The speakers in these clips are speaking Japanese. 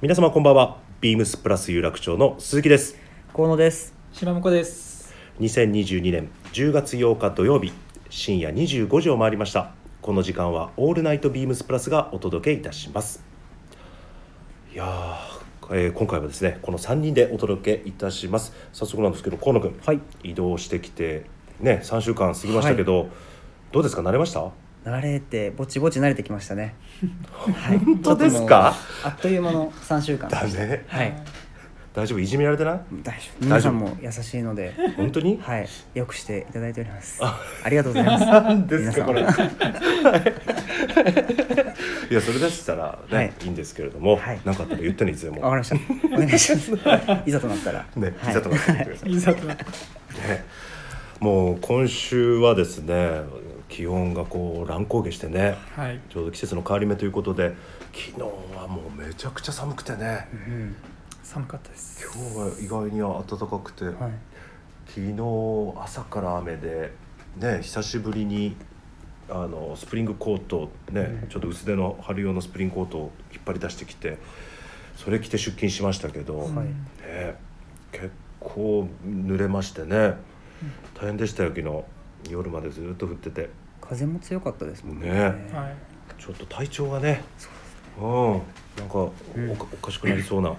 皆様こんばんは。ビームスプラス有楽町の鈴木です。河野です。島向です。2022年10月8日土曜日深夜25時を回りました。この時間はオールナイトビームスプラスがお届けいたします。いやー、えー今回はですねこの3人でお届けいたします。早速なんですけど河野君、はい。移動してきてね3週間過ぎましたけど、どうですか？慣れました？慣れてぼちぼち慣れてきましたね。はい。本当ですか？あっという間の三週間。だねはい。大丈夫？いじめられてない？大丈夫。皆さんも優しいので、本当に？はい。よくしていただいております。あありがとうございます。何ですかこれ いやそれでしたらね、はいい、いんですけれども、はいなんかあったら言ってねいつでもわかりました。お願いします。いざとなったら。ね、はいいざとなってください、いざとなって。ね、もう今週はですね気温がこう乱高下してねはい。ちょうど季節の変わり目ということで昨日はもうめちゃくちゃ寒くてねうん。寒かったです。今日は意外に暖かくて、はい。昨日朝から雨でね久しぶりにあのスプリングコートね、ちょっと薄手の春用のスプリングコートを引っ張り出してきてそれ着て出勤しましたけど、はいね、結構濡れましてね大変でしたよ昨日夜までずっと降ってて風も強かったですもんね。ね。はい。ちょっと体調がね。うん。なんかお,、うん。おかしくなりそうな。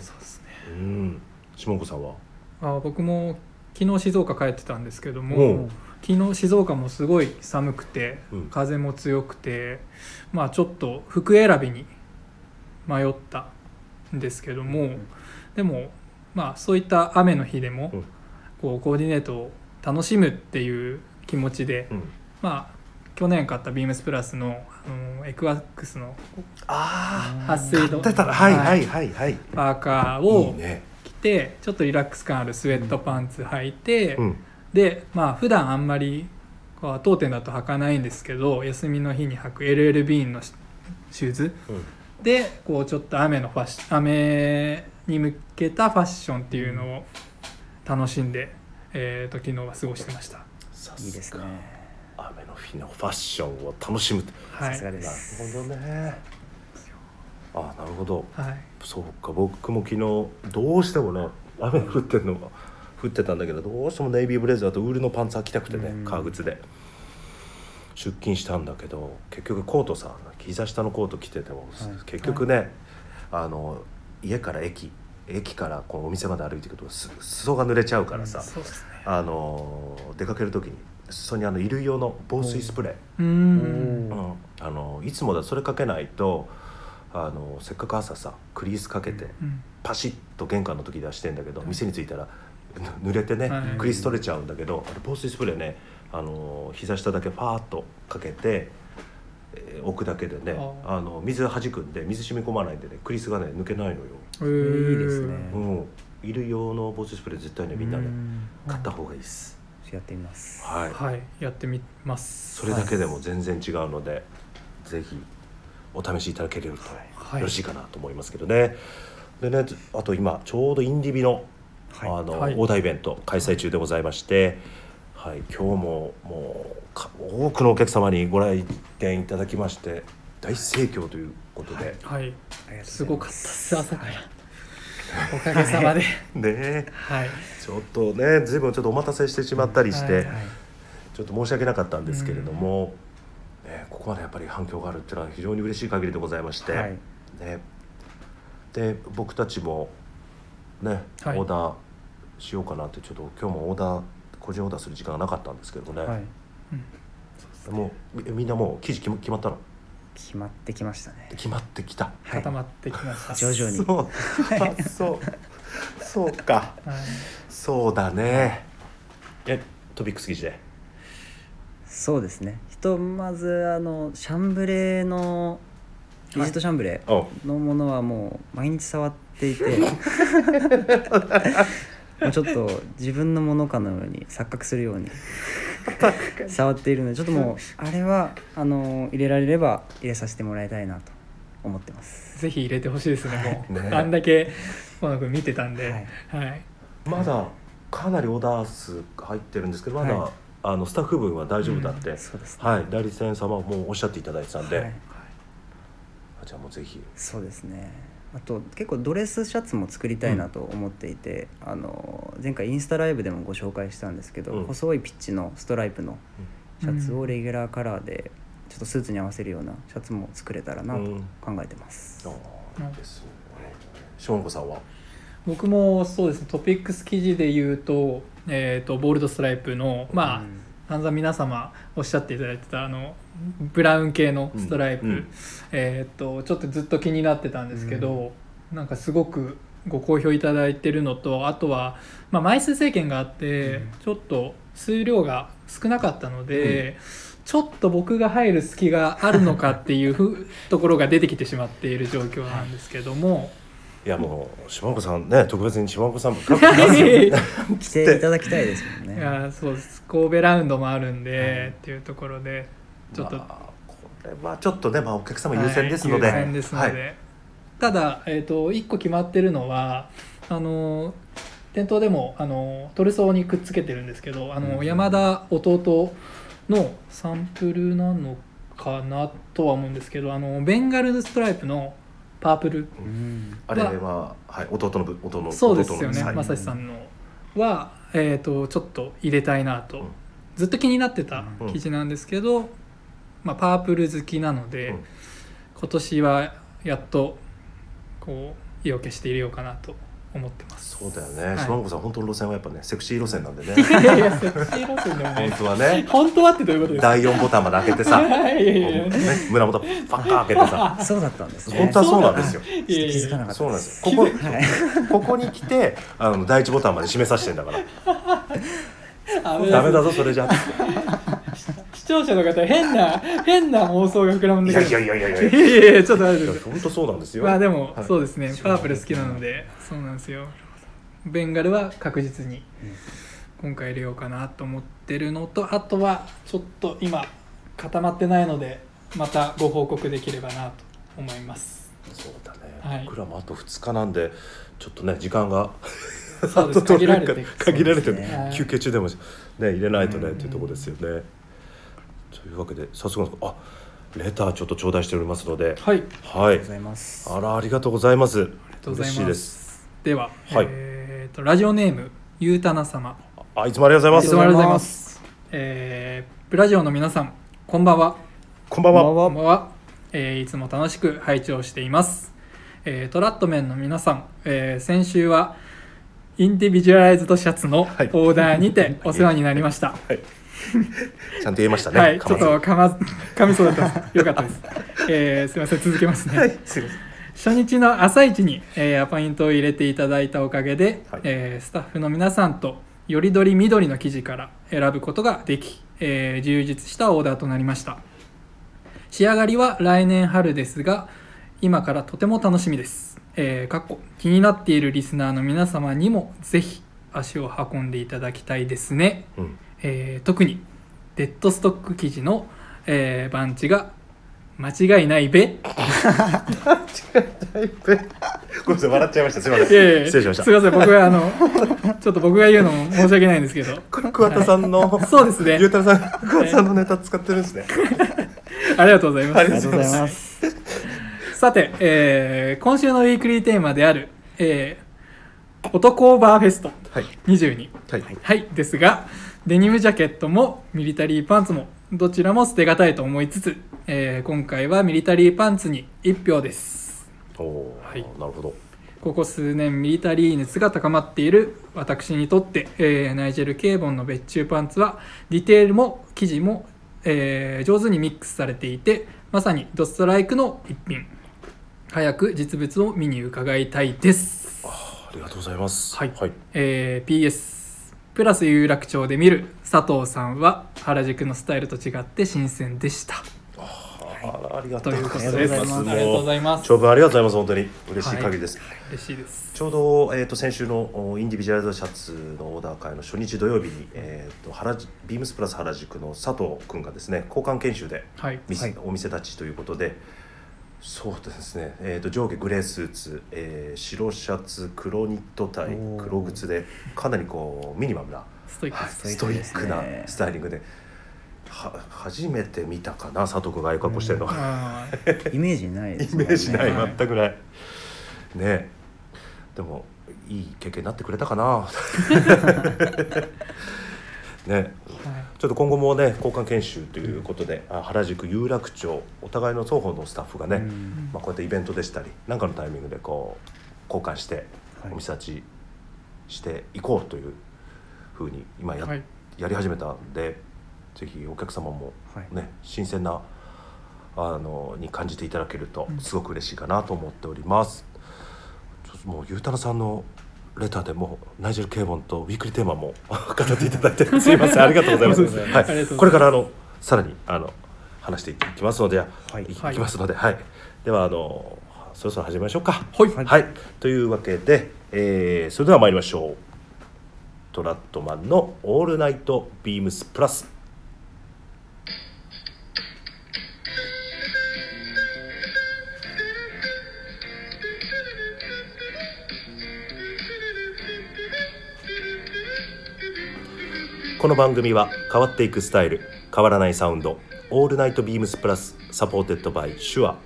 そうですね。うん。下子さんは？あ、僕も昨日静岡帰ってたんですけども、昨日静岡もすごい寒くてうん、風も強くて、まあちょっと服選びに迷ったんですけども、でもまあそういった雨の日でもうん。こうコーディネートを楽しむっていう気持ちで、うんまあ去年買ったビームスプラスのあのエクワックスのあ撥水度。あ買ってたらはいはい。はいはいパーカーいをいね。着てちょっとリラックス感あるスウェットパンツ履いて、うん。でまあ普段あんまりこう当店だと履かないんですけど休みの日に履く LL ビーンのシシューズうん。でこうちょっと雨のファッシ雨に向けたファッションっていうのを楽しんで、えー、と昨日は過ごしてました。さいいですね。雨の日のファッションを楽しむはい。さすがでなるす。ほどね。あなるほど。はい。そうか僕も昨日どうしてもね雨降ってるのが降ってたんだけどどうしてもネイビーブレザーとウールのパンツ履きたくてねうん。革靴で。出勤したんだけど結局コートさ膝下のコート着てても、はい。結局ね、あの家から駅駅からこのお店まで歩いていくとす裾が濡れちゃうからさ、そうですね。あの出かける時に裾にあの衣類用の防水スプレー、うーん。あのいつもだとそれかけないとあのせっかく朝さクリースかけてうん。パシッと玄関の時出してんだけど店に着いたらぬ濡れてね、はい。クリース取れちゃうんだけどあれ防水スプレーねあの膝下だけパーッとかけて、えー置くだけでねああ。の水弾くんで水染み込まないんでねクリースがね抜けないのよ、えー。いいですね。うん、衣類用の防水スプレー絶対ねみんなねうん。買った方がいいです、やってみます。はい。はいやってみます。それだけでも全然違うので、ぜひお試しいただけるとはい。よろしいかなと思いますけどね。でねあと今ちょうどインディビの,、はい。あのはい。オーダーイベント開催中でございまして、はい、今日ももうか多くのお客様にご来店いただきまして大盛況ということで、はい。ありがとうございす。ごかったです朝からおかげさまで。ね。えはい。ちょっとね随分ちょっとお待たせしてしまったりして、はいはい。ちょっと申し訳なかったんですけれども、ね、ここまでやっぱり反響があるっていうのは非常に嬉しい限りでございまして、はい。ね、で僕たちもね、はい。オーダーしようかなってちょっと今日もオーダー個人オーダーする時間がなかったんですけどね、はい。もうみみんなもう記事決ま決まったの？決まってきましたね。決まってきた。はい。固まってきました、徐々に。そう。あ そう。そうか。はい。そうだね。えトピックス記事で。そうですね。ひとまずあのシャンブレーのリジットシャンブレおーのものはもう毎日触っていて、もうちょっと自分のものかのように錯覚するように 触っているので、ちょっともうあれはあの入れられれば入れさせてもらいたいなと思ってます。ぜひ入れてほしいですねもう、ね。あんだけ河野君見てたんで。ははい。い、まだかなりオーダー数入ってるんですけどまだ、はい。あのスタッフ分は大丈夫だって、そうですね。はい。代理店様もおっしゃっていただいてたんで、はい。じゃあもうぜひ。そうですねあと結構ドレスシャツも作りたいなと思っていて、あの前回インスタライブでもご紹介したんですけど、うん。細いピッチのストライプのシャツをレギュラーカラーでちょっとスーツに合わせるようなシャツも作れたらなと考えてます、あうん。あですね。しょんこさんは？僕もそうですね。トピックス記事で言うと,、えー、とボールドストライプのまあ、うん散々皆様おっしゃっていただいてたあのブラウン系のストライプ、うん。うんえー、とちょっとずっと気になってたんですけど、なんかすごくご好評いただいてるのとあとは、まあ、枚数制限があって、うん。ちょっと数量が少なかったので、ちょっと僕が入る隙があるのかっていうふ ところが出てきてしまっている状況なんですけども。いやもう島岡さんね特別に島岡さんも 来ていただきたいですもんね。いやそうです。神戸ラウンドもあるんで、はいっていうところでちょっと、まあこれはちょっとね、まあ、お客様優先ですので、はい優先ですので、はい。ただ、えー、と1個決まってるのはあの店頭でもあのトルソーにくっつけてるんですけどあの、うん。山田弟のサンプルなのかなとは思うんですけどあのベンガルストライプのパープル。うん。あれは、はい、弟の分弟のそうですよね正志さんのは、えー、とちょっと入れたいなと、うん。ずっと気になってたうん。記事なんですけど、まあ、パープル好きなので、うん。今年はやっとこう意を決して入れようかなと思ってます。そうだよね、はい。島岡さん本当の路線はやっぱねセクシー路線なんでね。いやいやセクシー路線でも本当はね。本当はってどういうことですか？第4ボタンまで開けてさ、いやいやいや。ね、胸元パッカー開けてさ。そうだったんですね。本当はそうなんですよ。気づかなかったそうなんですよ。ここここに来てあの第1ボタンまで締めさせてんだから。ダメだぞそれじゃ。視聴者の方変な 変な妄想が膨らむんいだけどやいやいやいやいいややいやいや。ちょっと待ってください本当そうなんですよ。まあでもはい。そうですね。パープル好きなのでそうなんですよ。ベンガルは確実に今回入れようかなと思ってるのとあとはちょっと今固まってないのでまたご報告できればなと思います。そうだね、はい。僕らもあと2日なんでちょっとね時間がそうです。あと取れるか限られて限られてね休憩中でもね入れないとねうんっていうところですよねというわけで早速なんですがあレターちょっと頂戴しておりますのではい。はい。ありがとうございます。あらありがとうございます。ありがとうございま嬉しいです。すでは、はい。えーとラジオネームゆうたな様。あいつもありがとうございます。いつもありがとうございます。えーブラジオの皆さんこんばんは。こんばんは。こんばんこんばんは、えーいつも楽しく拝聴しています、えートラットメンの皆さん、えー先週はインディビジュアライズドシャツのオはい。ーダーにてお世話になりました、はい ちゃんと言えましたね。はい、ちょっとかま噛みそうだった。ですよかったです、えーすみません続けますね、はいすいません。初日の朝一に、えーアポイントを入れていただいたおかげで、はい。えースタッフの皆さんとよりどり緑の生地から選ぶことができ、えー充実したオーダーとなりました。仕上がりは来年春ですが今からとても楽しみです、えーかっこ気になっているリスナーの皆様にもぜひ足を運んでいただきたいですね、うんえー特にデッドストック生地の、えーバンチが間違いないべ。ごめんなさい笑っちゃいました。すいません。失礼しました。すみません僕はあのちょっと僕が言うのも申し訳ないんですけど。これ桑田さんの、そうですね。ゆうたろさん桑田さんのネタ使ってるんですね。ありがとうございます。あありがとうございます。さて、えー今週のウィークリーテーマである、えー、男オーバーフェスト。はい。22はい。はい。ですがデニムジャケットもミリタリーパンツもどちらも捨てがたいと思いつつ、えー今回はミリタリーパンツに1票です。おはい。なるほど。ここ数年ミリタリー熱が高まっている私にとって、えーナイジェル・ケーボンの別注パンツはディテールも生地も、えー上手にミックスされていてまさにドストライクの一品。早く実物を見に伺いたいです、ありがとうございます。はい。はい、えー PS プラス有楽町で見る佐藤さんは原宿のスタイルと違って新鮮でした。あありがとうございます。ありがとうございます。長文ありがとうございます。本当に嬉しい限りです、嬉しいです。ちょうど、えー、と先週のおインディビジュアルドシャツのオーダー会の初日土曜日に、えー、と原宿ビームスプラス原宿の佐藤君がですね交換研修ではい。店はい。お店立ちということでそうですね、えー、と上下グレースーツ、えー白シャツ黒ニットタイ黒靴でかなりこうミニマムなストイック。ですストイックなスタイリングでは初めて見たかな佐藤君がああいう格好してるの、あー。イメージないですイメージない、はい。全くない。ね。でもいい経験になってくれたかな。ね。はいちょっと今後もね交換研修ということで、あ原宿有楽町お互いの双方のスタッフがね、うん。まあ、こうやってイベントでしたり何かのタイミングでこう交換してはい。お店立ちしていこうというふうに今や,、はい。やり始めたんでぜひお客様もはい。ね、新鮮なあのに感じていただけるとうん。すごく嬉しいかなと思っております。ちょっともうゆうたろさんのレターでもうナイジェル・ケイボンとウィークリーテーマも 語っていただいて すいませんありがとうございます。はい、これからあのさらにあの話していきますので、はい。い、きますので、はい、ではあのそろそろ始めましょうか。はい。はい、というわけで、えーそれでは参りましょう。トラットマンのオールナイトビームスプラス。この番組は変わっていくスタイル変わらないサウンド All Night BEAMS PLUS supported by SHURE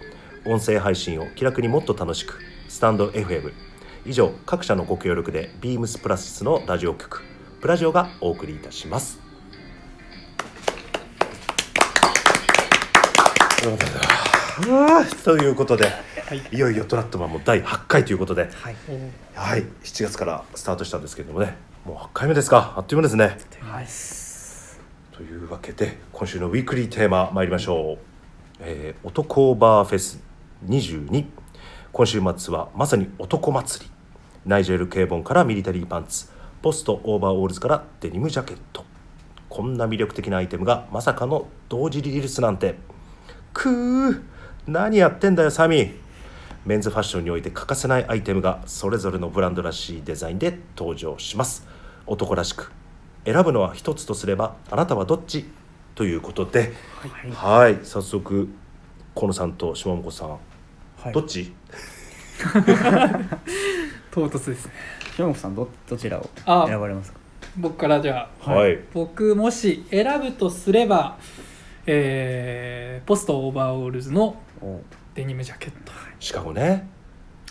音声配信を気楽にもっと楽しくスタンド FM 以上各社のご協力でビームスプラスのラジオ局プラジオがお送りいたします。ということで、い、よいよトラッドメンも第8回ということで、はい。はい、7月からスタートしたんですけどもねもう8回目ですか。あっという間ですね。はい。というわけで今週のウィークリーテーマ参りましょう、えー、男オーバーフェス22今週末はまさに男祭り。ナイジェル・ケーボンからミリタリーパンツ。ポストオーバーオールズからデニムジャケット。こんな魅力的なアイテムがまさかの同時リリースなんて。くー。何やってんだよサミーメンズファッションにおいて欠かせないアイテムがそれぞれのブランドらしいデザインで登場します。男らしく選ぶのは一つとすればあなたはどっちということで。はい。早速河野さんと下本さん、はい。どっち？唐突ですね。島本さんどどちらをあ選ばれますか？僕からじゃあ。はい、僕もし選ぶとすればえーポストオーバーオールズのおデニムジャケット。シカゴね。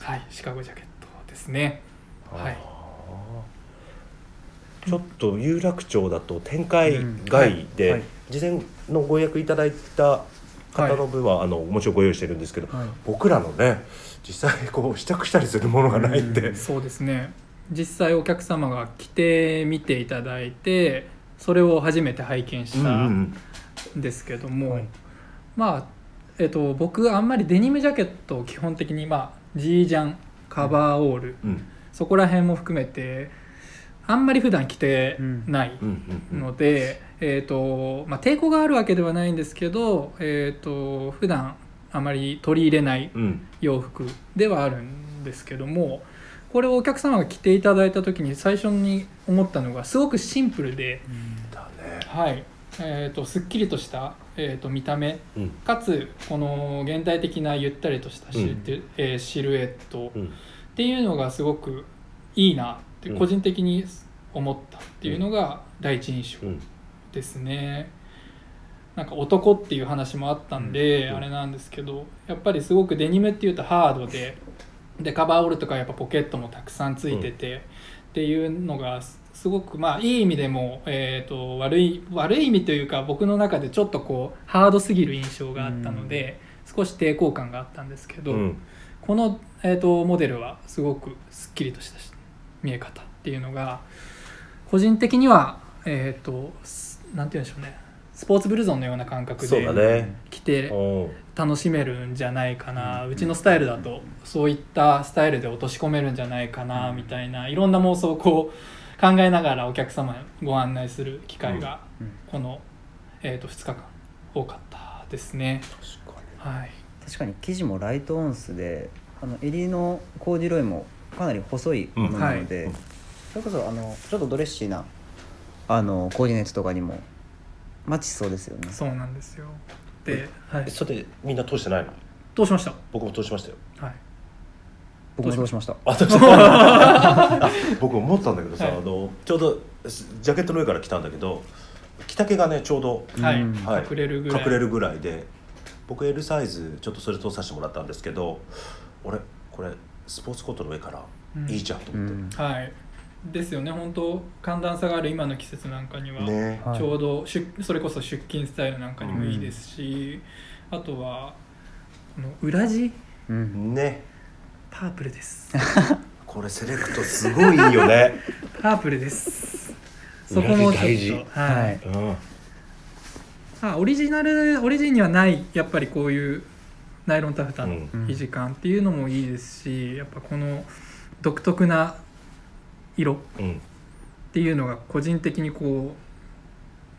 はいシカゴジャケットですね。はい。ちょっと有楽町だと展開外で、事前のご予約いただいた方の分は、あのもちろんご用意してるんですけど、はい。僕らのね実際こう試着したりするものがないんで、うんそうですね。実際お客様が来て見ていただいてそれを初めて拝見したん。んですけども、はい。まあえっと僕あんまりデニムジャケットを基本的にまあジージャンカバーオール、うん。そこら辺も含めてあんまり普段着てないうんうんうん。ので、えーとまあ、抵抗があるわけではないんですけど、えー、と普段あまり取り入れないうん。洋服ではあるんですけどもこれをお客様が着ていただいた時に最初に思ったのがすごくシンプルで、だね。はい。えー、とすっきりとした、えー、と見た目うん。かつこの現代的なゆったりとしたシ,、うん。えーシルエットうん。っていうのがすごくいいなってうん。個人的に思ったっていうのが第一印象うん。ですね。なんか男っていう話もあったんで、うん。あれなんですけどやっぱりすごくデニムっていうとハードででカバーオールとかやっぱポケットもたくさんついてて、っていうのがすすごくまあいい意味でも、えー、と悪い悪い意味というか僕の中でちょっとこうハードすぎる印象があったので、少し抵抗感があったんですけど、うん。この、えー、とモデルはすごくすっきりとした見え方っていうのが個人的にはえっ、とすなんて言うんでしょうねスポーツブルゾンのような感覚でね。着てお楽しめるんじゃないかな、うちのスタイルだとそういったスタイルで落とし込めるんじゃないかなみたいないろんな妄想をこう考えながらお客様にご案内する機会がうんこの、えー、と2日間多かったですね。確かに。はい。確かに生地もライトオンスであの襟のコーデュロイもかなり細いものなので、うん。それこそあのちょっとドレッシーなあのコーディネートとかにもマッチしそうですよね。そうなんですよ。で、はい。え、それでみんな通してないの？どうしました。僕も通しましたよ。はい僕もどうしました。僕思ったんだけどさ、はい。あのちょうどジャケットの上から来たんだけど着丈がねちょうどはい、うんはい。隠れるぐらい。隠れるぐらいで僕 L サイズちょっとそれ通させてもらったんですけど俺これスポーツコートの上からうん。いいじゃんとう思って、ん。はい。ですよね。本当寒暖差がある今の季節なんかには、ね。はいちょうど出それこそ出勤スタイルなんかにもいいですし、あとは裏地？うんねパープルです。これセレクトすごいいいよね。パープルです。そ裏こもちょっと地大事。はい、はいうん。あオリジナルオリジンにはないやっぱりこういうナイロンタフタのうん。生地感っていうのもいいですしやっぱこの独特な色うん。っていうのが個人的にこ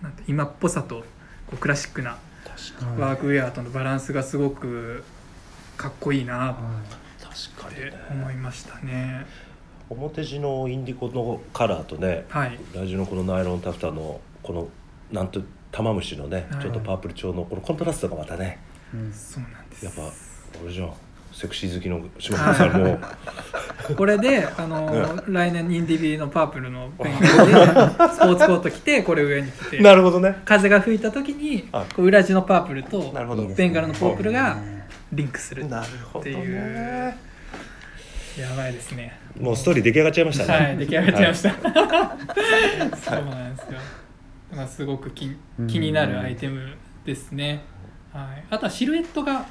うなんて今っぽさとこうクラシックなワークウェアとのバランスがすごくかっこいいな。っは確かにてね思いましたね。表地のインディゴのカラーとねはい、裏地のこのナイロンタフタのこのなんと玉虫のね、はい。ちょっとパープル調のこのコントラストがまたねいうんそうなんです。やっぱ俺じゃん。セクシー好きの島村さんも。これであの来年インディビのパープルのペンギンで スポーツコート着てこれ上に着て。なるほどね。風が吹いた時にあ。こう裏地のパープルとベンガルのポープルがねリンクするなるほどっていうね。やばいですね。もうストーリー出来上がっちゃいましたね。はい出来上がっちゃいました、そうなんですよ、まあ、すごく気気になるアイテムですね、はい、あとはシルエットが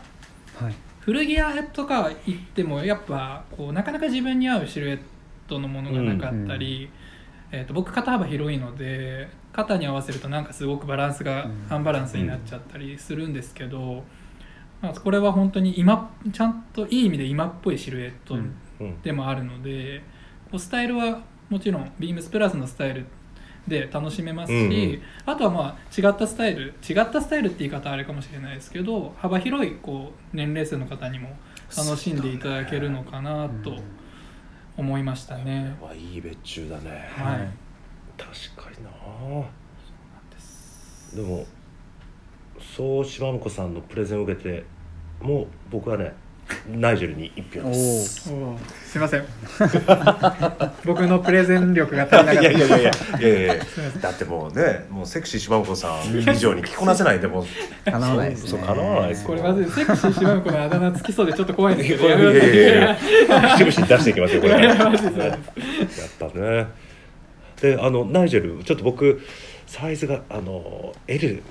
はい。古着屋とか行ってもやっぱこうなかなか自分に合うシルエットのものがなかったり、えー、と僕肩幅広いので肩に合わせるとなんかすごくバランスがうん。アンバランスになっちゃったりするんですけど、まあ、これは本当に今ちゃんといい意味で今っぽいシルエットうん。うんでもあるので、こうスタイルはもちろんビームスプラスのスタイルで楽しめますし、うんうん。あとはまあ違ったスタイル違ったスタイルって言い方あれかもしれないですけど幅広いこう年齢層の方にも楽しんでいただけるのかなと思いましたね。これはいい別注だね。はい。確かにな。でもそう島婿さんのプレゼンを受けてもう僕はねナイジェルに一票おです。おおー。すいません。僕のプレゼン力が足りなかった。いやいやいやいやいやだってもうねもうセクシー島婿さん以上に着こなせないんでもわないですね。そう叶わないですこれまずいセクシー島子のあだ名つきそうでちょっと怖いんですけどいやいやいやいや。出していきますよこれ。やっぱね。であのナイジェルちょっと僕サイズがあの L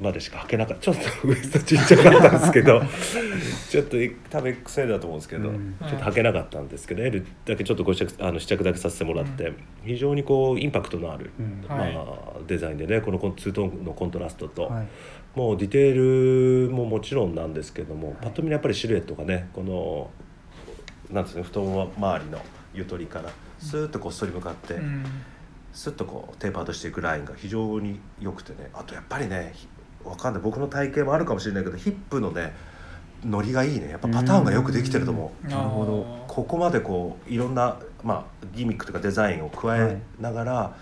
までしか履けなかった。ちょっとウエストちっちゃかったんですけど。ちょっと多分 XL だと思うんですけど、うん。ちょっと履けなかったんですけど L だけちょっとご試着あの試着だけさせてもらって、非常にこうインパクトのある、うん。はい。まあ、デザインでねこのツートーンのコントラストと、はい。もうディテールももちろんなんですけども、パッと見やっぱりシルエットがねこのなんですかね太もも周りのゆとりからスーッとこう反り向かって、うん。スッとこうテーパードしていくラインが非常に良くてねあとやっぱりねひわかんない。僕の体型もあるかもしれないけどヒップのねノリがいいね。やっぱパターンがよくできてると思う。なるほど。ここまでこういろんな、まあ、ギミックとかデザインを加えながら、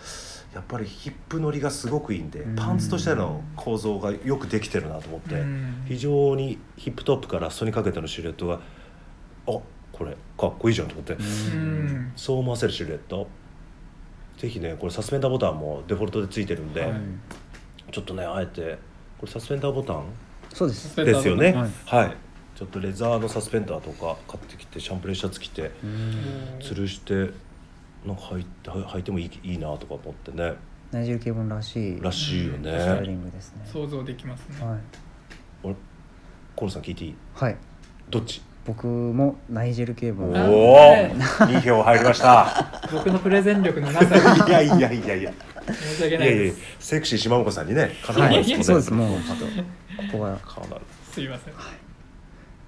やっぱりヒップ乗りがすごくいいんでうん。パンツとしての構造がよくできてるなと思って、うん。非常にヒップトップから裾にかけてのシルエットがあこれかっこいいじゃんと思って、うん。そう思わせるシルエット。ぜひねこれサスペンダーボタンもデフォルトでついてるんで、はい。うんちょっとねあえてこれサスペンダーボタン？そうです。ですよね。はい。はい、ちょっとレザーのサスペンダーとか買ってきてシャンプレーシャツ着てうん。吊るしてなんか履いて履いてもいいいいなとか思ってね。ナイジェルケーブンらしいらしいよスタイリねングですね。想像できますね。はい。俺河野さん聞いていい？はい。どっち？僕もナイジェルケー。ブンあおお2票入りました。僕のプレゼン力のなさに いやいやいやいや申し訳いやいやないですセクシー島本さんにねかなはい。わないで。すそうですもうちょっとここはすいません。い。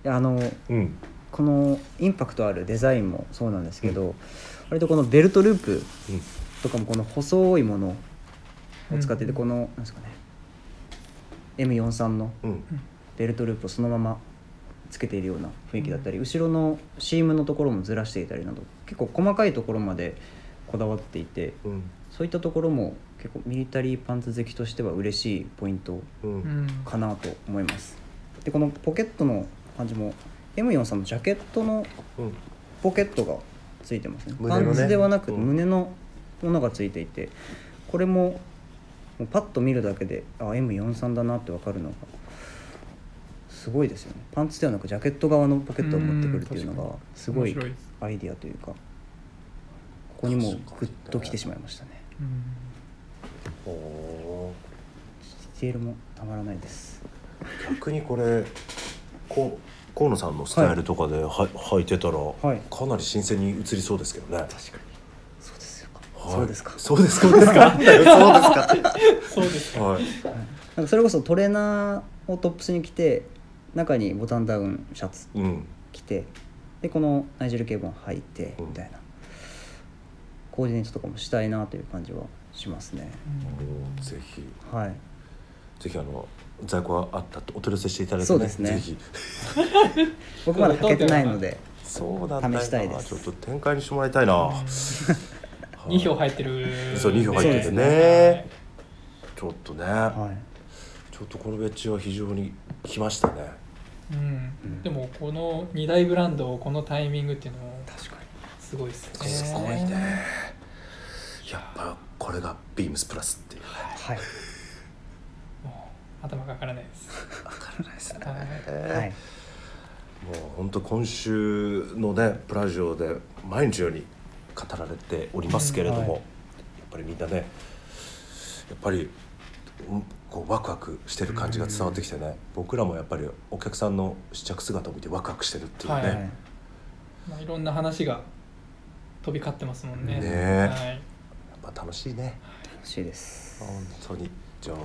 やあのうん。このインパクトあるデザインもそうなんですけど、割とこのベルトループうん。とかもこの細いものを使ってて、うん。このなんですかね M43 のうん。ベルトループをそのままつけているような雰囲気だったり、後ろのシームのところもずらしていたりなど結構細かいところまでこだわっていてうんそういったところも結構ミリタリーパンツ好きとしては嬉しいポイントううん。んかなと思います。でこのポケットの感じも M43 のジャケットのうん。ポケットがついてますね。ね。パンツではなくうん。胸のものがついていてこれももうパッと見るだけであ M43 だなって分かるのがすごいですよね。パンツではなくジャケット側のポケットを持ってくるっていうのがすごいアイディアというかここにもうグッと来てしまいましたねうんおディテールもたまらないです逆にこれこう河野さんのスタイルとかでは、履いてたら、はいかなり新鮮に映りそうですけどね。確かにそうですよ、はいそうですかそうですか。そうですか。そうですか。そうですかはい。なんかそれこそトレーナーをトップスに着て中にボタンダウンシャツうん。着てでこのナイジェルケーブン履いてうんみたいな、コーディネートとかもしたいなという感じはしますね。おぜひ。はい。ぜひあの在庫があったとお取り寄せしていただいて、そうですね。ぜひ。僕まだ履けてないのでそうだ試したいです。ちょっと展開にしてもらいたいな。はい。2票入ってる。そう2票入っててそうねはいちょっとね、はい。ちょっとこのベッジは非常にきましたね。うん。うん。でもこの2大ブランドをこのタイミングっていうのも確かにすごいですね。すごいね。やっぱこれがビームスプラスっていう。はい。もう頭が上がらないです。わからないですね。はい。はいもう本当今週のねプラジオで毎日のように語られておりますけれども、うんはい。やっぱりみんなねやっぱりうんこうワクワクしてる感じが伝わってきてね、僕らもやっぱりお客さんの試着姿を見てワクワクしてるっていうね、はいはい。まあ、いろんな話が飛び交ってますもんね。ねえ。はい。やっぱ楽しいね。楽しいです。本当に。じゃあ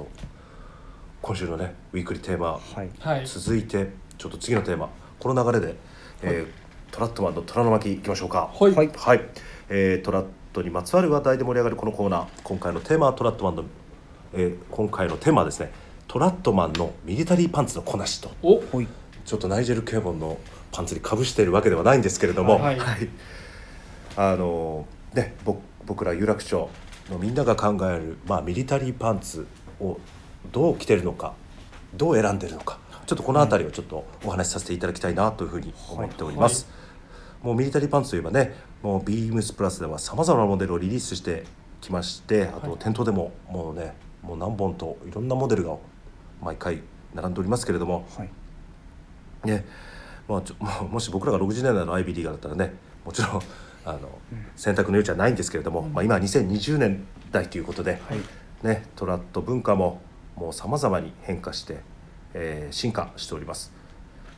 今週のねウィークリーテーマはい。はい。続いてちょっと次のテーマこの流れで、えートラットマンの虎の巻いきましょうか。はい。はい。はい、えートラットにまつわる話題で盛り上がるこのコーナー。今回のテーマはトラットマンの、えー今回のテーマはですねトラットマンのミリタリーパンツのこなしと。お。ちょっとナイジェル・ケーボンのパンツにかぶしているわけではないんですけれども、はいあのね僕僕ら有楽町のみんなが考える、まあ、ミリタリーパンツをどう着てるのかどう選んでるのかちょっとこの辺りをちょっとお話しさせていただきたいなというふうに思っております。もうミリタリーパンツといえばねもうビームスプラスではさまざまなモデルをリリースしてきましてあとはい店頭でももうねもう何本といろんなモデルが毎回並んでおりますけれども。はい。ね。まあ、ちょ もし僕らが60年代のアイビーリーガーだったらねもちろんあの、選択の余地はないんですけれども、まあ、今は2020年代ということで、ね、トラット文化ももうさまざまに変化して、えー進化しております。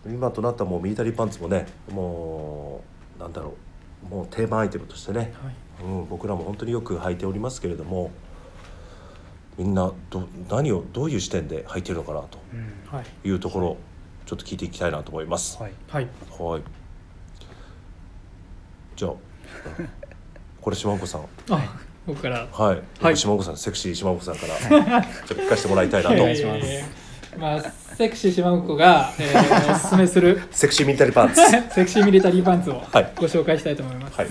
今となったもうミリタリーパンツもねもうなんだろうもう定番アイテムとしてね、はい。うん、僕らも本当によく履いておりますけれどもみんなど何をどういう視点で履いてるのかなとい。いうところちょっと聞いていきたいなと思います。はい。はい。はい。じゃあ、これ島岡さん。あ僕からはい。はい島岡さん、セクシー島岡さんから。ちょっと聞かせてもらいたいなと。いやいやいやまあセクシー島子が、えーおすすめする セクシーミリタリーパンツ。セクシーミリタリーパンツをはいご紹介したいと思います。はい。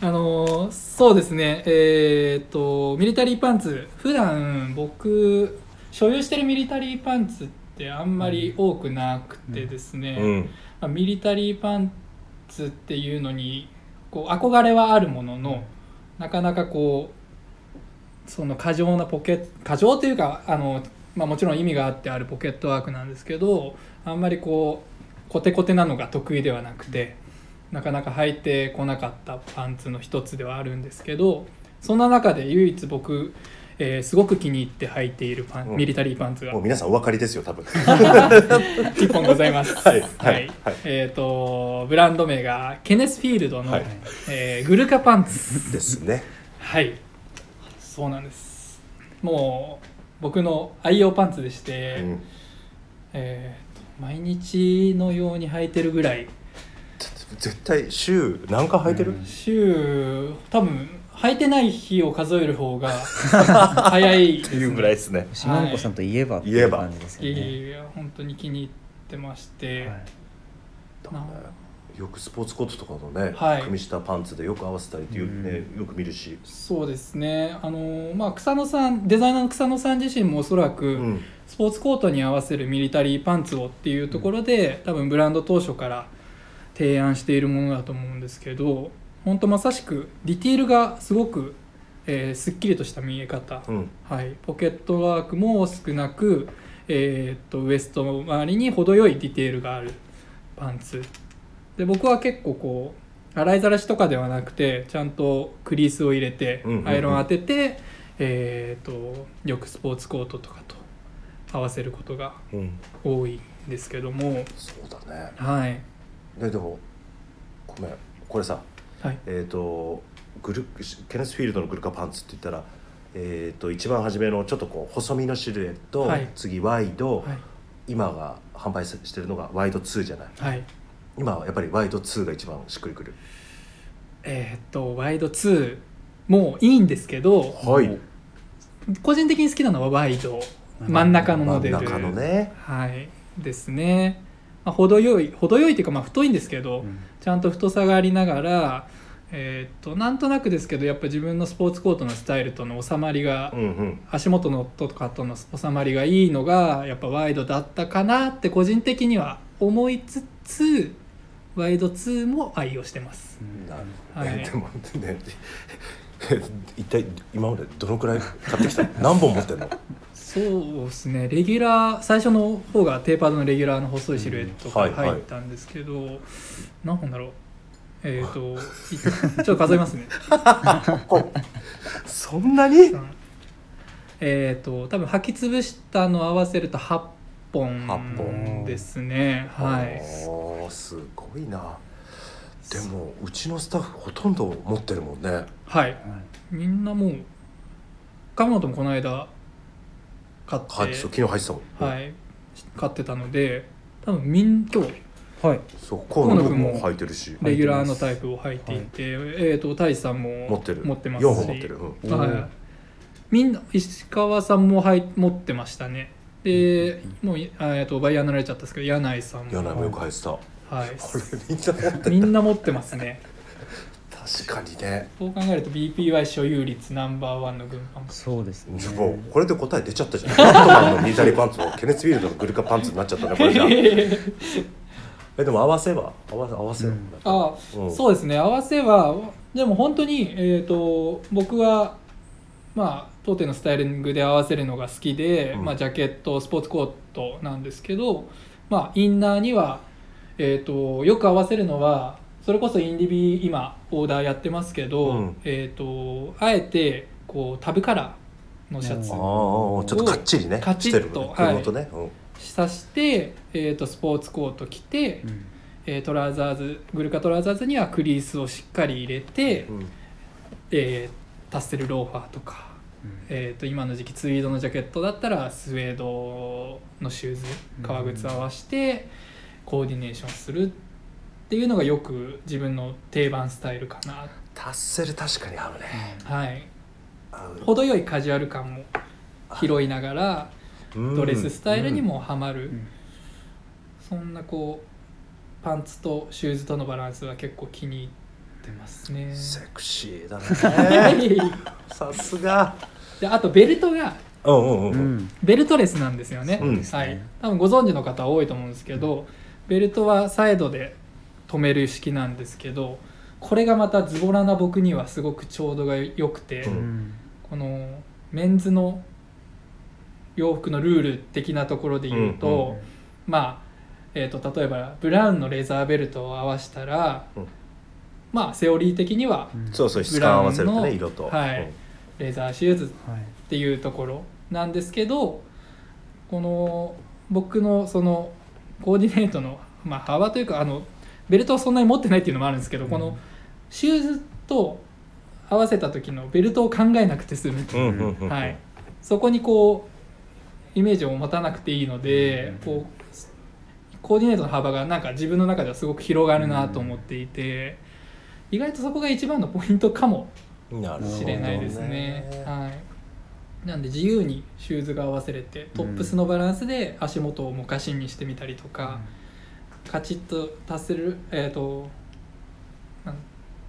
あのーそうですねえーっとミリタリーパンツ普段僕所有してるミリタリーパンツってあんまり多くなくてですね、うん。まあ、ミリタリーパンツっていうのにこう憧れはあるものの、なかなかこうその過剰なポケット過剰というかあの、まあ、もちろん意味があってあるポケットワークなんですけどあんまりこうコテコテなのが得意ではなくてなかなか履いてこなかったパンツの一つではあるんですけどそんな中で唯一僕、えーすごく気に入って履いているパン、うんミリタリーパンツがもう皆さんお分かりですよ、多分。一本ございます。はいはいはいえっ、とブランド名がケネスフィールドの、はいえーグルカパンツ。ですね。はい。そうなんです。もう僕の愛用パンツでして、うん。えーと毎日のように履いてるぐらい、絶対週何回履いてる？うん週多分履いてない日を数える方が 早いっていうぐらいですね。島本さんといえばってい言えば。う感じですよいやいいや本当に気に入ってまして、はい。なよくスポーツコートとかのね、はい。組みしたパンツでよく合わせたりっていうね、よく見るし。そうですね。あのまあ草野さんデザイナーの草野さん自身もおそらく、うん。スポーツコートに合わせるミリタリーパンツをっていうところで、多分ブランド当初から提案しているものだと思うんですけど本当まさしくディティールがすごく、えーすっきりとした見え方、うん。はい、ポケットワークも少なく、えーっとウエスト周りに程よいディテールがある。パンツ。で僕は結構こう洗いざらしとかではなくてちゃんとクリースを入れてうんうんうん。アイロン当てて、えーっとよくスポーツコートとかと合わせることがうん。多いんですけども。そうだね。はい。ででもごめん。これさはい。えっ、とグルケネスフィールドのグルカパンツって言ったらえー、と一番初めのちょっとこう細身のシルエット、はい。次ワイド、はい。今が販売してるのがワイド2じゃない？はい。今はやっぱりワイド2が一番しっくりくる。えーっとワイド2もいいんですけどはい。個人的に好きなのはワイド。真ん中のモデル。真ん中のね。はい。ですね、まあ、程よい程よいっていうかまあ太いんですけど、うん。ちゃんと太さがありながらえーっとなんとなくですけどやっぱ自分のスポーツコートのスタイルとの収まりが、うんうん。足元のとかとの収まりがいいのがやっぱワイドだったかなって個人的には思いつつワイド2も愛用してます。なるはい。えでもね 一体今までどのくらい買ってきた？の何本持ってんの？そうですね。レギュラー最初の方がテーパードのレギュラーの細いシルエットがうんはいはい。入ったんですけど、何本だろう。えっ、とい ちょっと数えますね。そんなに？えっと多分履き潰したの合わせると8本八本ですね。はい。すごいな。でもうちのスタッフほとんど持ってるもんね。はい。はいみんなもう神本もこの間買って、はいそう昨日入ってたもん、はい。買ってたので多分みん今日。はい。そう河野君も履いてるし。レギュラーのタイプを履いていて、えっ、と太一さんも持ってる。持ってます4本持ってる、うん。はい、みんな石川さんもはい持ってましたね。で、もうえっとバイヤーになられちゃったんですけど柳井さんも。柳井もよく履いてた、はい。これみんな持ってみんな持ってますね確かにね。そう考えると BPY 所有率ナンバーワンの軍パンそうですね。でもこれで答え出ちゃったじゃん。バットマンのミリタリーパンツをケネス・フィールドのグルカパンツになっちゃったねこれじゃ。あえでも合わせは？合わせ合わせは、うん。あ、うん。そうですね合わせはでも本当にえっ、と僕はまあ当店のスタイリングで合わせるのが好きで、うん。まあ、ジャケットスポーツコートなんですけど、まあ、インナーには、えー、とよく合わせるのはそれこそインディビ今オーダーやってますけど、うん。えー、とあえてこうタブカラーのシャツああちょっとかっちりねカチッとはい。ね、うん。さして、えー、とスポーツコート着て、うん。えートラウザーズグルカトラウザーズにはクリースをしっかり入れて、うん。えータッセルローファーとか、えー、と今の時期ツイードのジャケットだったらスウェードのシューズ革靴合わせてコーディネーションするっていうのがよく自分の定番スタイルかな、タッセル確かに合うね。はい、程よいカジュアル感も拾いながらうん。ドレススタイルにもハマる、ん。そんなこうパンツとシューズとのバランスは結構気に入ってますね。うんセクシーだはねい。さすが。であとベルトがうんうんうん、ううん、んベルトレスなんですよね、うんはい、多分ご存知の方多いと思うんですけど、ベルトはサイドで止める式なんですけどこれがまたズボラな僕にはすごくちょうどが良くて、ううん。このメンズの洋服のルール的なところで言うと、うんうまあ、えー、と例えばブラウンのレザーベルトを合わせたら、うん。まあセオリー的にはそうそう質感合わせるとブラウンのね色と、はい。レザーシューズはい。っていうところなんですけどこの僕のそのコーディネートの、まあ、幅というかあのベルトをそんなに持ってないっていうのもあるんですけど、このシューズと合わせた時のベルトを考えなくて済む、う。んうんうはい、そこにこうイメージを持たなくていいので、こうコーディネートの幅がなんか自分の中ではすごく広がるなと思っていて、意外とそこが一番のポイントかもなるほどしれないですね。はい。なんで自由にシューズが合わせれてトップスのバランスで足元をモカシンにしてみたりとか、カチッと達せるえっ、となん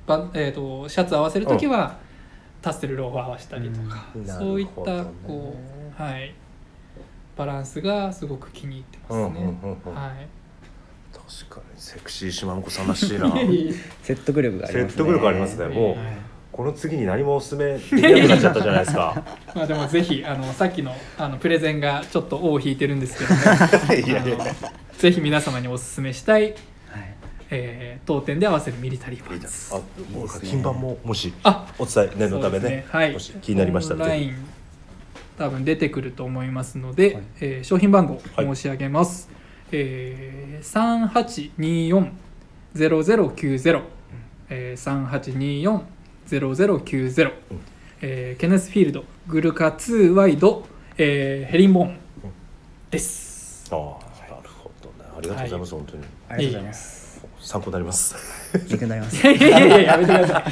ばえー、とシャツ合わせる時は、タッセルローファー合わせたりとか、うん。そういったこうはいバランスがすごく気に入ってますね。うんうんうんうん。はい。確かにセクシー島婿さんらしいな。説得力がありますね。説得力ありますねもう。はいここの次に何もおすすめできなくなっちゃったじゃないですか。まあでもぜひあのさっきのあのプレゼンがちょっと尾を引いてるんですけども いやいや。あのぜひ皆様にお勧めしたい、はい。えー当店で合わせるミリタリーパンツ。あもう品番ももしあお伝え念のためね。そうですはい、もし気になりましたらぜひ。オンライン多分出てくると思いますので、はい。えー商品番号はい。申し上げます、えー、3824-0090、えー、3824-0090、えーケネスフィールド。グルカ2ワイド、えーヘリンボーンです。ああなるほどね。ありがとうございます、本当に。ありがとうございます。参考になります。勉強になりますいやいやいややめてくださ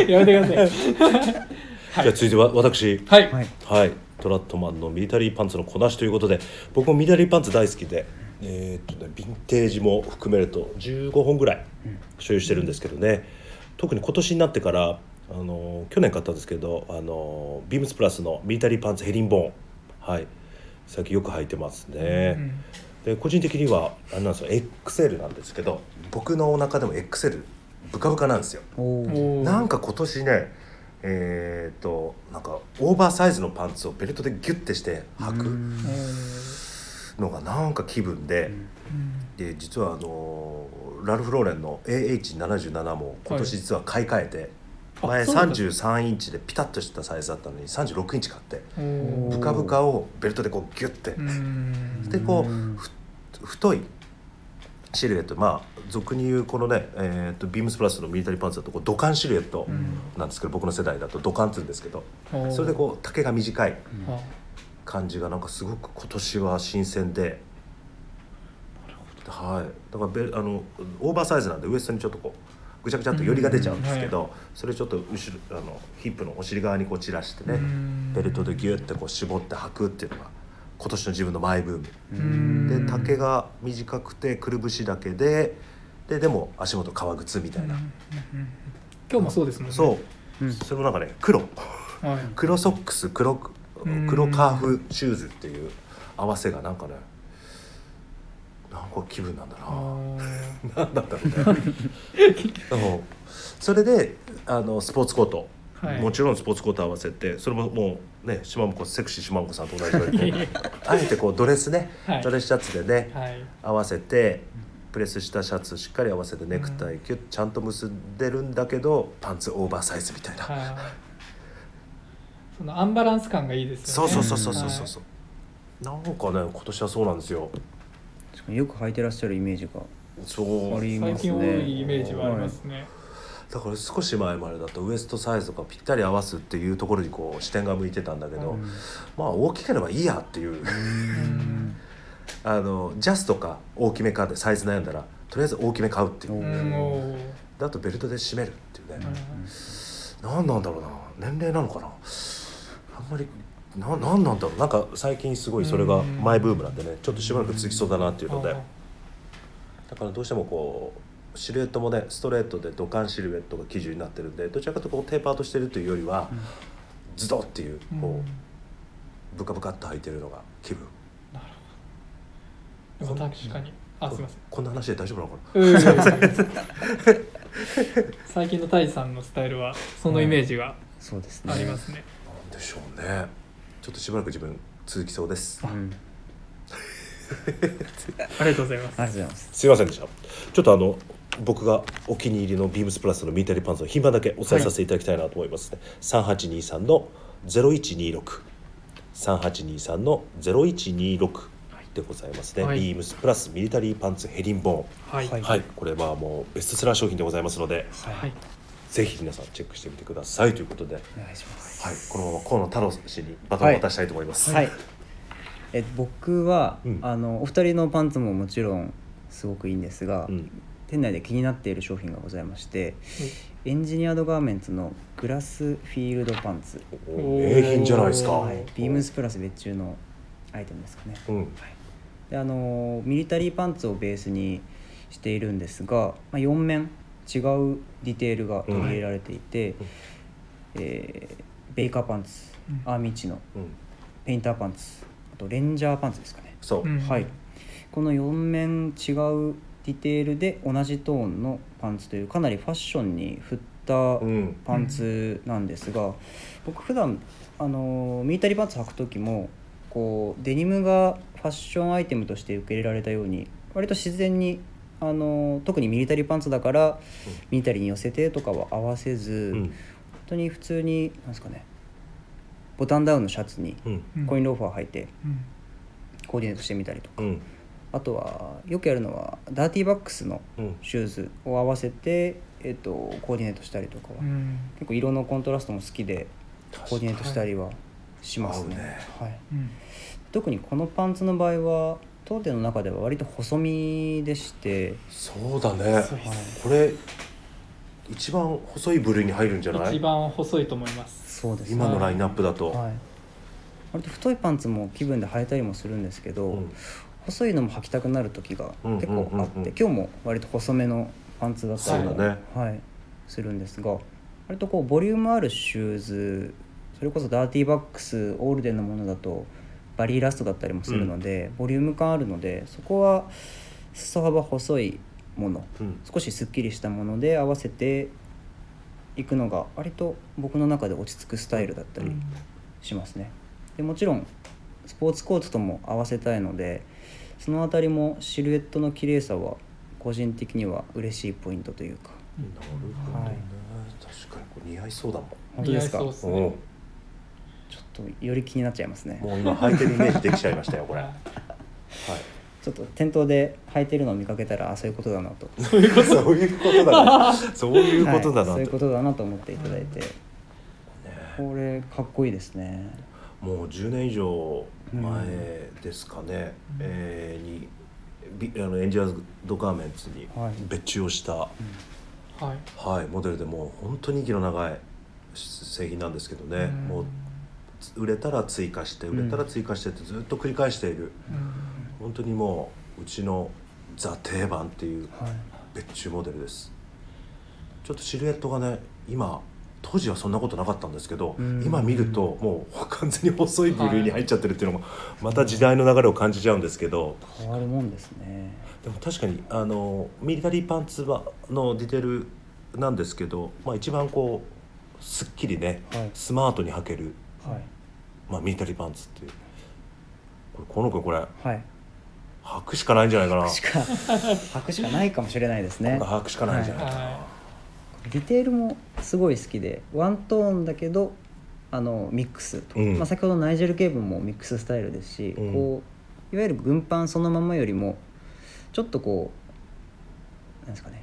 いやめてくださいじゃあ続いては私はい、はいはい、トラットマンのミリタリーパンツのこなしということで僕もミリタリーパンツ大好きで、えーっとね、ヴィンテージも含めると15本ぐらい所有してるんですけどね特に今年になってからあの去年買ったんですけどあのビームスプラスのミリタリーパンツヘリンボーン。はい。最近よく履いてますね、で個人的にはあれなんですよ。XL なんですけど僕のお腹でも XL ブカブカなんですよ。なんか今年ねえー、となんかオーバーサイズのパンツをベルトでギュッてして履くえのがなんか気分で、ーで実はあのラルフ・ローレンの AH77 も今年実は買い替えて、あ前そうなんだ。33インチでピタッとしたサイズだったのに36インチ買ってブカブカをベルトでこうギュッて、うん。でこう太いシルエット。まあ俗に言うこのね、えー、とビームスプラスのミリタリーパンツだとこう土管シルエットうん。なんですけど、僕の世代だと土管って言うんですけどそれでこう丈が短いあ感じがなんかすごく今年は新鮮ではい。だからベルあのオーバーサイズなんでウエストにちょっとこうぐちゃぐちゃっと寄りが出ちゃうんですけど、それちょっと後ろあのヒップのお尻側にこう散らしてねうん。ベルトでギュッてこう絞って履くっていうのが今年の自分のマイブーム。うん。で丈が短くてくるぶしだけでででも足元革靴みたいな、うんうんうん。今日もそうですもんね。そう、うん。それもなんかね黒。はい。黒ソックス黒黒カーフシューズっていう合わせがなんかねなんか気分なんだあなー。なんだったろうねう。んそれであのスポーツコート、はい。もちろんスポーツコート合わせてそれももうね島本セクシー島本さんと同じようにこうあえてこうドレスね、はい。ドレスシャツでね、はい。合わせてプレスしたシャツしっかり合わせてネクタイキュッちゃんと結んでるんだけどパンツオーバーサイズみたいな、はい。そのアンバランス感がいいですよね。そうそうそうそうそうそう、なんかね今年はそうなんですよ確かによく履いてらっしゃるイメージがそうあります最近多ねいイメージはありますね、だから少し前までだとウエストサイズとかぴったり合わすっていうところにこう視点が向いてたんだけど、うん。まあ大きければいいやっていう。うん。あのジャスとか大きめかでサイズ悩んだらとりあえず大きめ買うっていう。おうん。おーであとベルトで締めるっていうね、うん。何なんだろうな。年齢なのかな。あんまりななんなんだろう。なんか最近すごいそれがマイブームなんでねちょっとしばらく続きそうだなっていうので。あだからどうしてもこうシルエットもねストレートで土管シルエットが基準になってるんでどちらかというとこうテーパーとしてるというよりは、ズドっていうーこうブカブカっと履いてるのが気分。でも確かに。あすいません。こんな話で大丈夫なのかうんいやいやいや最近のタイさんのスタイルはそのイメージがそうですね。ありますね、ななんでしょうねちょっとしばらく自分続きそうです。うん。ありがとうございます。ありがとうございます。すいませんでした。ちょっとあの僕がお気に入りのビームスプラスのミリタリーパンツの品番だけお伝えさせていただきたいなと思います。ね、3823の0126 3823の0126でございますね、はい。ビームスプラスミリタリーパンツヘリンボーン。はい。これはもうベストセラー商品でございますのではい。ぜひ皆さんチェックしてみてくださいということで、はい、お願いしますこのまま河野太郎氏にバトンを渡したいと思います、はい。え僕は、うん。あのお二人のパンツももちろんすごくいいんですが、うん。店内で気になっている商品がございましてエンジニアードガーメンツのグラスフィールドパンツ、お名品じゃないですか、おはい、ビームスプラス別注のアイテムですかね。うん。であのミリタリーパンツをベースにしているんですが、まあ、4面違うディテールが入れられていて、うん。えーベイカーパンツ、うん。アーミーチのうん。ペインターパンツあとレンジャーパンツですかね、そう、うんはい。この4面違うディテールで同じトーンのパンツというかなりファッションに振ったうん。パンツなんですが、僕普段あのミリタリーパンツ履く時もこうデニムがファッションアイテムとして受け入れられたように割と自然にあの特にミリタリーパンツだから、ミリタリーに寄せてとかは合わせず、うん。本当に普通になんですかねボタンダウンのシャツにコインローファー履いてうん。コーディネートしてみたりとか、うん。あとはよくやるのはダーティーバックスのうん。シューズを合わせて、えっとコーディネートしたりとかは、うん。結構色のコントラストも好きでコーディネートしたりはしますね,、合うね。はい、うん。特にこのパンツの場合は当店の中では割と細身でして、そうだね。はい、これ一番細い部類に入るんじゃない？一番細いと思います。そうです。ね今のラインナップだと、はい、割と太いパンツも気分で履いたりもするんですけど、うん。細いのも履きたくなる時が結構あって、今日も割と細めのパンツだったりね。はい、するんですが割とこうボリュームあるシューズそれこそダーティーバックスオールデンのものだとバリーラストだったりもするので、ボリューム感あるのでそこは裾幅細いものうん。少しすっきりしたもので合わせていくのが割と僕の中で落ち着くスタイルだったりしますね。でもちろんスポーツコートとも合わせたいのでそのあたりもシルエットの綺麗さは個人的には嬉しいポイントというか。なるほどね、はい確かにこれ似合いそうだもん。本当ですか？似合いそうっすうん。ねちょっとより気になっちゃいますね。もう今履いてるイメージできちゃいましたよこれ。ははいちょっと店頭で履いてるのを見かけたらあそういうことだなと。い そういうことだね そういうことだなと、はいそういうことだなと思っていただいて、これかっこいいですね。もう10年以上前ですかね、えーにビあのエンジニアーズドガーメンツにはい。別注をした、はい。はい、モデルでもう本当に息の長い製品なんですけどね、うん。もう売れたら追加して売れたら追加してってずっと繰り返している、本当にもううちのザ定番っていうはい。別注モデルです。ちょっとシルエットがね今当時はそんなことなかったんですけど、うん。今見るともう完全に細い部類に入っちゃってるっていうのもまた時代の流れを感じちゃうんですけど変わるもんですね。でも確かにあのミリタリーパンツはのディテールなんですけど、まあ、一番こうすっきりね、はい。スマートに履ける、はい。まあ、ミリタリーパンツっていう。これこの子これはい履くしかないんじゃないかな。しか。履くしかないかもしれないですね。履くしかないんじゃないかな、はディテールもすごい好きでワントーンだけどあのミックス、うん。まあ、先ほどナイジェル・ケーボンもミックススタイルですし、うん。こういわゆる軍パンそのままよりもちょっとこうなんですかね。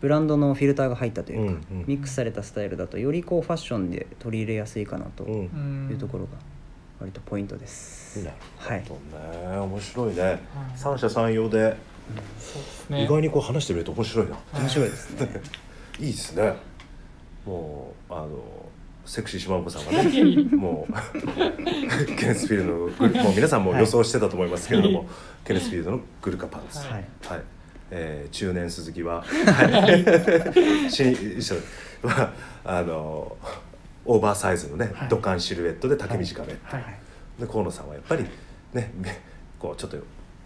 ブランドのフィルターが入ったというか、うんうん。ミックスされたスタイルだとよりこうファッションで取り入れやすいかなとうん。いうんうところが割とポイントです。なるはいほどね、面白いね、三者三様で。そうですね。意外にこう話してみると面白いな、面白いですね。いいですね。もうあのセクシー島子さんがねもう ケネスフィールドのグルもう皆さんも予想してたと思いますけれども、はい。ケネスフィールドのグルカパンツ。はい。はい。はい、えー中年鈴木は、はい、新はあのオーバーサイズのね、はい。土管シルエットで丈短め、はい。で河野さんはやっぱりねめこうちょっと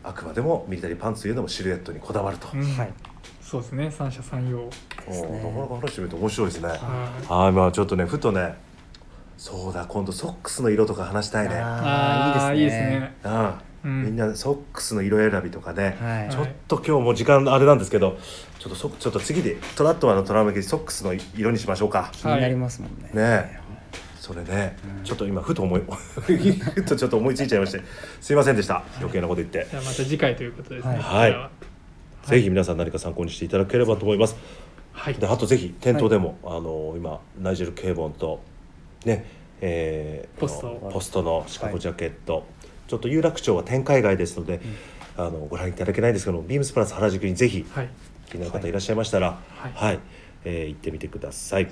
あくまでもミリタリーパンツというのもシルエットにこだわると、うん。はい。そうですね。三者三様。すね。なかなか話してみると面白いですね、ははい。まあちょっとねふとねそうだ今度ソックスの色とか話したいね。あーあーいいですね。ああうん。みんなソックスの色選びとかね、はい。ちょっと今日も時間あれなんですけどちょっとそちょっと次でトラットマンのトラウマ機ソックスの色にしましょうか。気になりますもんね。ね。えそれね、ちょっと今ふと思い ふとちょっと思いついちゃいまして。すいませんでした。余計なこと言って。じゃあまた次回ということですね。はい。は。ぜひ皆さん何か参考にしていただければと思います。はい。であとぜひ店頭でも、あの今ナイジェル・ケーボンとね、えーポストポストのシカゴジャケット、ちょっと有楽町は展開外ですので、あのご覧いただけないんですけどビームスプラス原宿にぜひはい。気になる方いらっしゃいましたら、ははい。いえー行ってみてください。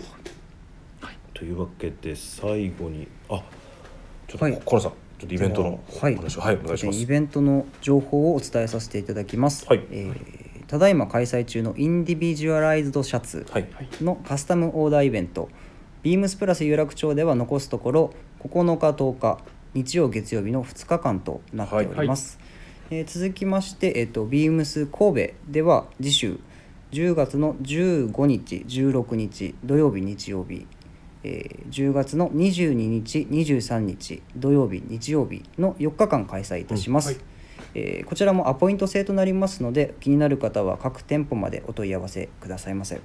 というわけで最後にあちょっと、はい。コロさんちょっとイベントのはい、話を。はい、お願いします。イベントの情報をお伝えさせていただきます。はい。えーただいま開催中のインディビジュアライズドシャツはい、のカスタムオーダーイベント、ビームスプラス有楽町では残すところ9日10日日曜月曜日の2日間となっております。えー続きまして、えー、とビームス神戸では次週10月の15日16日土曜日日曜日、えー10月の22日23日土曜日日曜日の4日間開催いたします、うんはい。えーこちらもアポイント制となりますので気になる方は各店舗までお問い合わせくださいませ、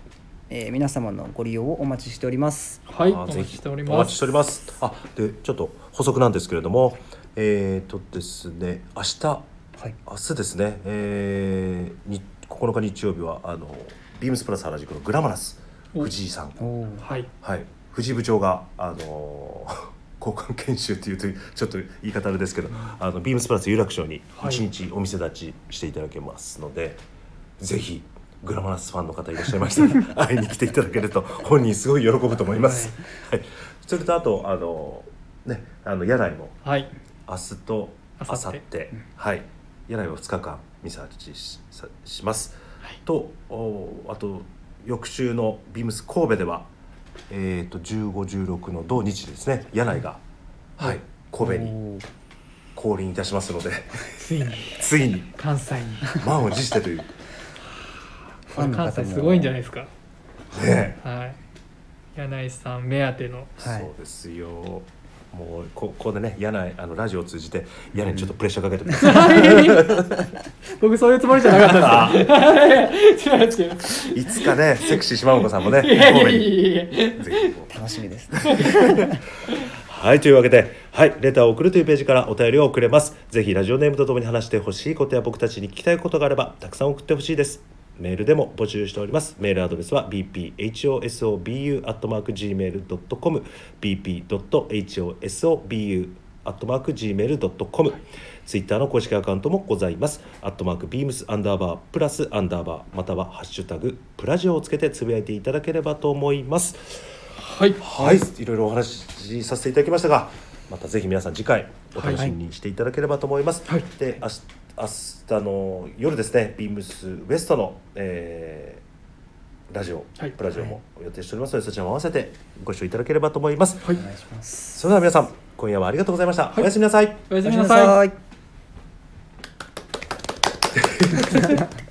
えー皆様のご利用をお待ちしております。はい。お待あぜひちしております。お待ちしております。あでちょっと補足なんですけれどもえっ、とですね明日はい。明日ですね、えー、に9日日曜日はあのビームスプラス原宿のグラマラスお。藤井さん。はい。はい。藤井部長があの 交換研修っていうとちょっと言い方あれですけどあのビームスプラス有楽町にはい一日お店立ちしていただけますので、ぜひグラマラスファンの方いらっしゃいました。ら 会いに来ていただけると本人すごい喜ぶと思います。はい、それとあとあのねあの柳井もはい。明日と明後日。日。はい。柳井は2日間店立ちしさします。はい。とおあと翌週のビームス神戸では、えー、と1516の同日ですね。柳井が、はい、神戸に降臨いたしますので。ついに。ついに。関西に。満を持してというファンの方も。関西すごいんじゃないですか。ねはい。柳井さん目当ての。はい。そうですよ。もうこここでね柳井あのラジオを通じて柳井にちょっとプレッシャーかけてください、僕そういうつもりじゃなかったです。違う違ういつかねセクシー島本さんもねいやいや神戸にいや。いやぜひ。こう楽しみです。はい、というわけで、はい、レターを送るというページからお便りを送れます。ぜひラジオネームとともに話してほしいことや僕たちに聞きたいことがあれば、たくさん送ってほしいです。メールでも募集しております。メールアドレスは bphosobu.gmail.com bp.hosobu.gmail.com ツイッターの公式アカウントもございます。アットマークビームスアンダーバープラスアンダーバーまたはハッシュタグプラジオをつけてつぶやいていただければと思います。はいはい、いろいろお話しさせていただきましたが、またぜひ皆さん次回お楽しみにしていただければと思います。はいで、明日明日の夜ですね、ビームスウエストの、えーラジオ、はいプラジオも予定しておりますので、そちらも合わせてご視聴いただければと思います。はいお願いしますそれでは皆さん、今夜はありがとうございました。おやすみなさい。おやすみなさいい